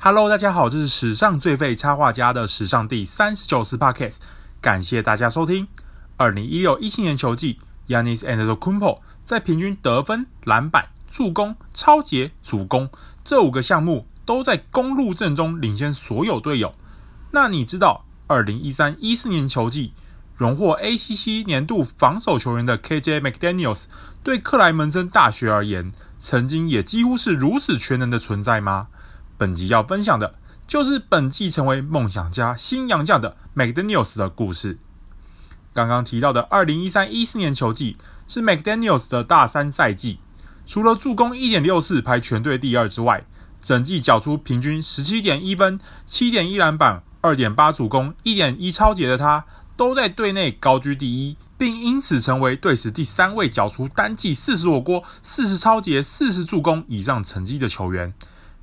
Hello，大家好，这是史上最废插画家的史上第三十九次 Podcast，感谢大家收听。二零一六一七年球季，Yannis and the Kumpo 在平均得分、篮板、助攻、抄截、主攻这五个项目都在公路阵中领先所有队友。那你知道二零一三一四年球季荣获 ACC 年度防守球员的 KJ McDaniels 对克莱门森大学而言，曾经也几乎是如此全能的存在吗？本集要分享的就是本季成为梦想家新洋将的 McDaniels 的故事。刚刚提到的2013-14年球季是 McDaniels 的大三赛季，除了助攻1.64排全队第二之外，整季缴出平均17.1分、7.1篮板、2.8助攻、1.1超节的他，都在队内高居第一，并因此成为队史第三位缴出单季40火锅、40超节、40助攻以上成绩的球员。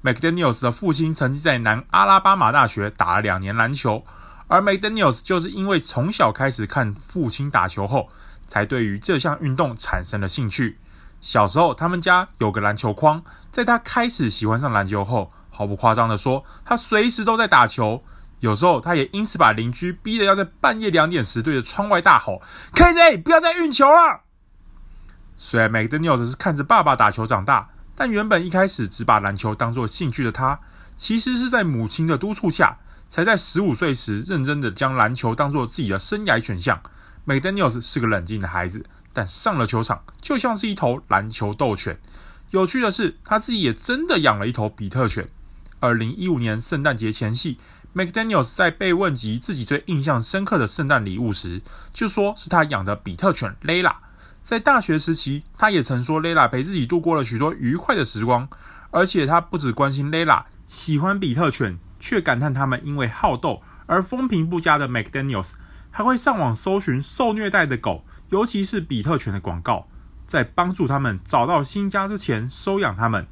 McDaniels 的父亲曾经在南阿拉巴马大学打了两年篮球，而 McDaniels 就是因为从小开始看父亲打球后，才对于这项运动产生了兴趣。小时候，他们家有个篮球框，在他开始喜欢上篮球后，毫不夸张地说，他随时都在打球。有时候，他也因此把邻居逼得要在半夜两点时对着窗外大吼：“KJ，不要再运球了！”虽然 McDaniels 是看着爸爸打球长大。但原本一开始只把篮球当作兴趣的他，其实是在母亲的督促下，才在十五岁时认真的将篮球当作自己的生涯选项。McDaniels 是个冷静的孩子，但上了球场就像是一头篮球斗犬。有趣的是，他自己也真的养了一头比特犬。二零一五年圣诞节前夕，McDaniels 在被问及自己最印象深刻的圣诞礼物时，就说是他养的比特犬 Layla。在大学时期，他也曾说 Layla 陪自己度过了许多愉快的时光，而且他不只关心 Layla，喜欢比特犬，却感叹他们因为好斗而风评不佳的 McDaniels，还会上网搜寻受虐待的狗，尤其是比特犬的广告，在帮助他们找到新家之前收养他们。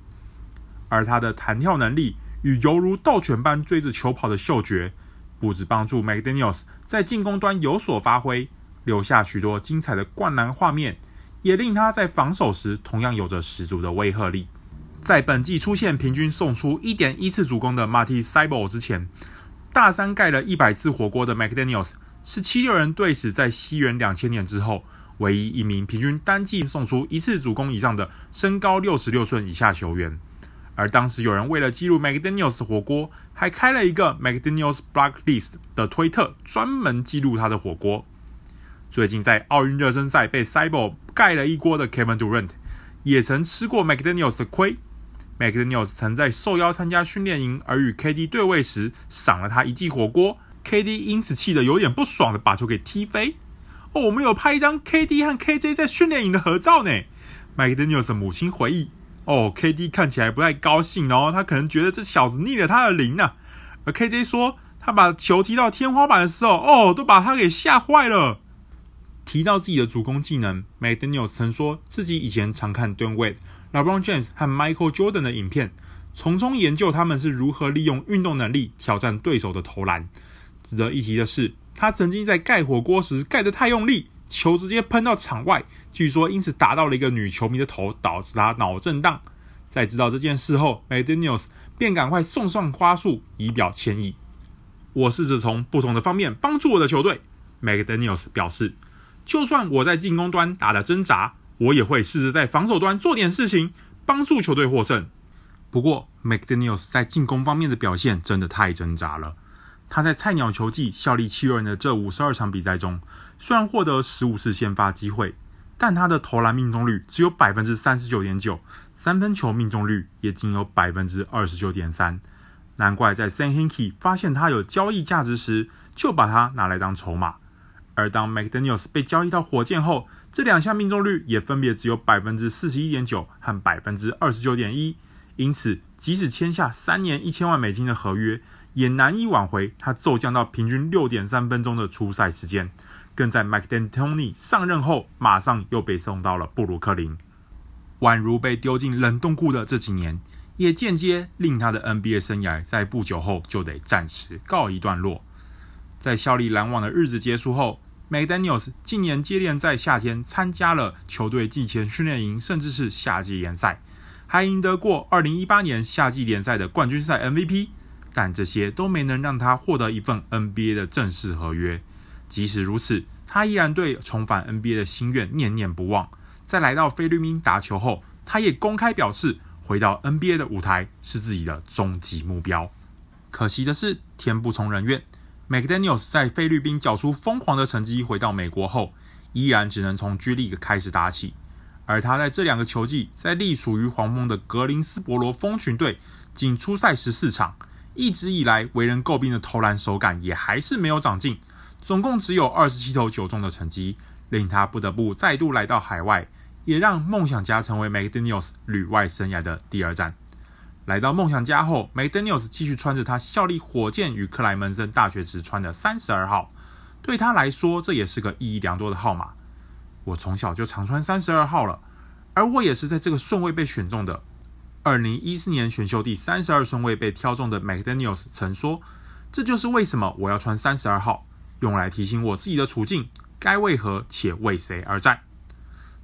而他的弹跳能力与犹如斗犬般追着球跑的嗅觉，不止帮助 McDaniels 在进攻端有所发挥。留下许多精彩的灌篮画面，也令他在防守时同样有着十足的威慑力。在本季出现平均送出一点一次助攻的 Marti Sybil 之前，大三盖了一百次火锅的 McDaniels 是七六人队史在西元两千年之后唯一一名平均单季送出一次助攻以上的身高六十六寸以下球员。而当时有人为了记录 McDaniels 火锅，还开了一个 McDaniels Block List 的推特，专门记录他的火锅。最近在奥运热身赛被 Thybulle 盖了一锅的 Kevin Durant，也曾吃过 McDaniels 的亏。McDaniels 曾在受邀参加训练营而与 KD 对位时，赏了他一记火锅，KD 因此气得有点不爽的把球给踢飞。哦，我们有拍一张 KD 和 KJ 在训练营的合照呢。McDaniels 的母亲回忆，哦，KD 看起来不太高兴哦，他可能觉得这小子逆了他的鳞啊。而 KJ 说，他把球踢到天花板的时候，哦，都把他给吓坏了。提到自己的主攻技能，McDaniel 曾说自己以前常看 d w a n Wade、LeBron James 和 Michael Jordan 的影片，从中研究他们是如何利用运动能力挑战对手的投篮。值得一提的是，他曾经在盖火锅时盖得太用力，球直接喷到场外，据说因此打到了一个女球迷的头，导致她脑震荡。在知道这件事后，McDaniel 便赶快送上花束以表歉意。我试着从不同的方面帮助我的球队，McDaniel 表示。就算我在进攻端打得挣扎，我也会试着在防守端做点事情，帮助球队获胜。不过，McDaniels 在进攻方面的表现真的太挣扎了。他在菜鸟球季效力七六人的这五十二场比赛中，虽然获得十五次先发机会，但他的投篮命中率只有百分之三十九点九，三分球命中率也仅有百分之二十九点三。难怪在 San Hinkie 发现他有交易价值时，就把他拿来当筹码。而当 McDaniels 被交易到火箭后，这两项命中率也分别只有百分之四十一点九和百分之二十九点一，因此即使签下三年一千万美金的合约，也难以挽回他骤降到平均六点三分钟的出赛时间。更在 Mike D'Antoni 上任后，马上又被送到了布鲁克林，宛如被丢进冷冻库的这几年，也间接令他的 NBA 生涯在不久后就得暂时告一段落。在效力篮网的日子结束后，McDaniels 近年接连在夏天参加了球队季前训练营，甚至是夏季联赛，还赢得过2018年夏季联赛的冠军赛 MVP。但这些都没能让他获得一份 NBA 的正式合约。即使如此，他依然对重返 NBA 的心愿念念不忘。在来到菲律宾打球后，他也公开表示，回到 NBA 的舞台是自己的终极目标。可惜的是，天不从人愿，McDaniels 在菲律宾缴出疯狂的成绩，回到美国后，依然只能从 G League 开始打起。而他在这两个球季，在隶属于黄蜂的格林斯伯罗蜂群队，仅出赛十四场，一直以来为人诟病的投篮手感也还是没有长进，总共只有二十七投九中的成绩，令他不得不再度来到海外，也让梦想家成为 McDaniels 旅外生涯的第二站。来到梦想家后，McDaniels 继续穿着他效力火箭与克莱门森大学时穿的三十二号，对他来说，这也是个意义良多的号码。我从小就常穿三十二号了，而我也是在这个顺位被选中的。二零一四年选秀第三十二顺位被挑中的 McDaniels 曾说：“这就是为什么我要穿三十二号，用来提醒我自己的处境该为何且为谁而战。”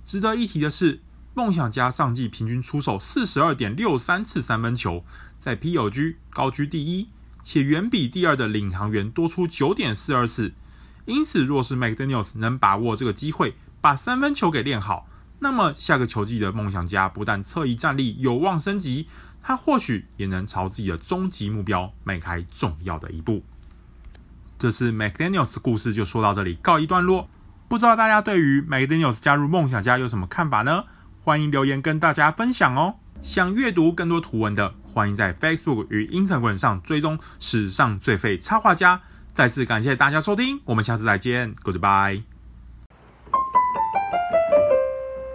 值得一提的是，梦想家上季平均出手四十二点六三次三分球，在 POG 高居第一，且远比第二的领航员多出九点四二次。因此，若是 McDaniels 能把握这个机会，把三分球给练好，那么下个球季的梦想家不但侧翼战力有望升级，他或许也能朝自己的终极目标迈开重要的一步。这次 McDaniels 的故事就说到这里，告一段落。不知道大家对于 McDaniels 加入梦想家有什么看法呢？欢迎留言跟大家分享哦。想阅读更多图文的，欢迎在 Facebook 与 Instagram 上追踪史上最废插画家。再次感谢大家收听，我们下次再见，Goodbye。